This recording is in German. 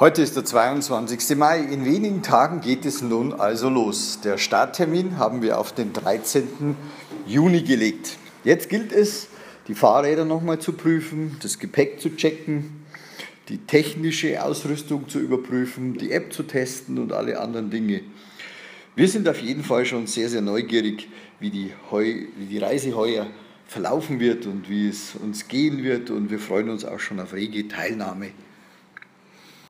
Heute ist der 22. Mai. In wenigen Tagen geht es nun also los. Der Starttermin haben wir auf den 13. Juni gelegt. Jetzt gilt es, die Fahrräder nochmal zu prüfen, das Gepäck zu checken, die technische Ausrüstung zu überprüfen, die App zu testen und alle anderen Dinge. Wir sind auf jeden Fall schon sehr, sehr neugierig, wie die, Heu, wie die Reise heuer verlaufen wird und wie es uns gehen wird und wir freuen uns auch schon auf rege Teilnahme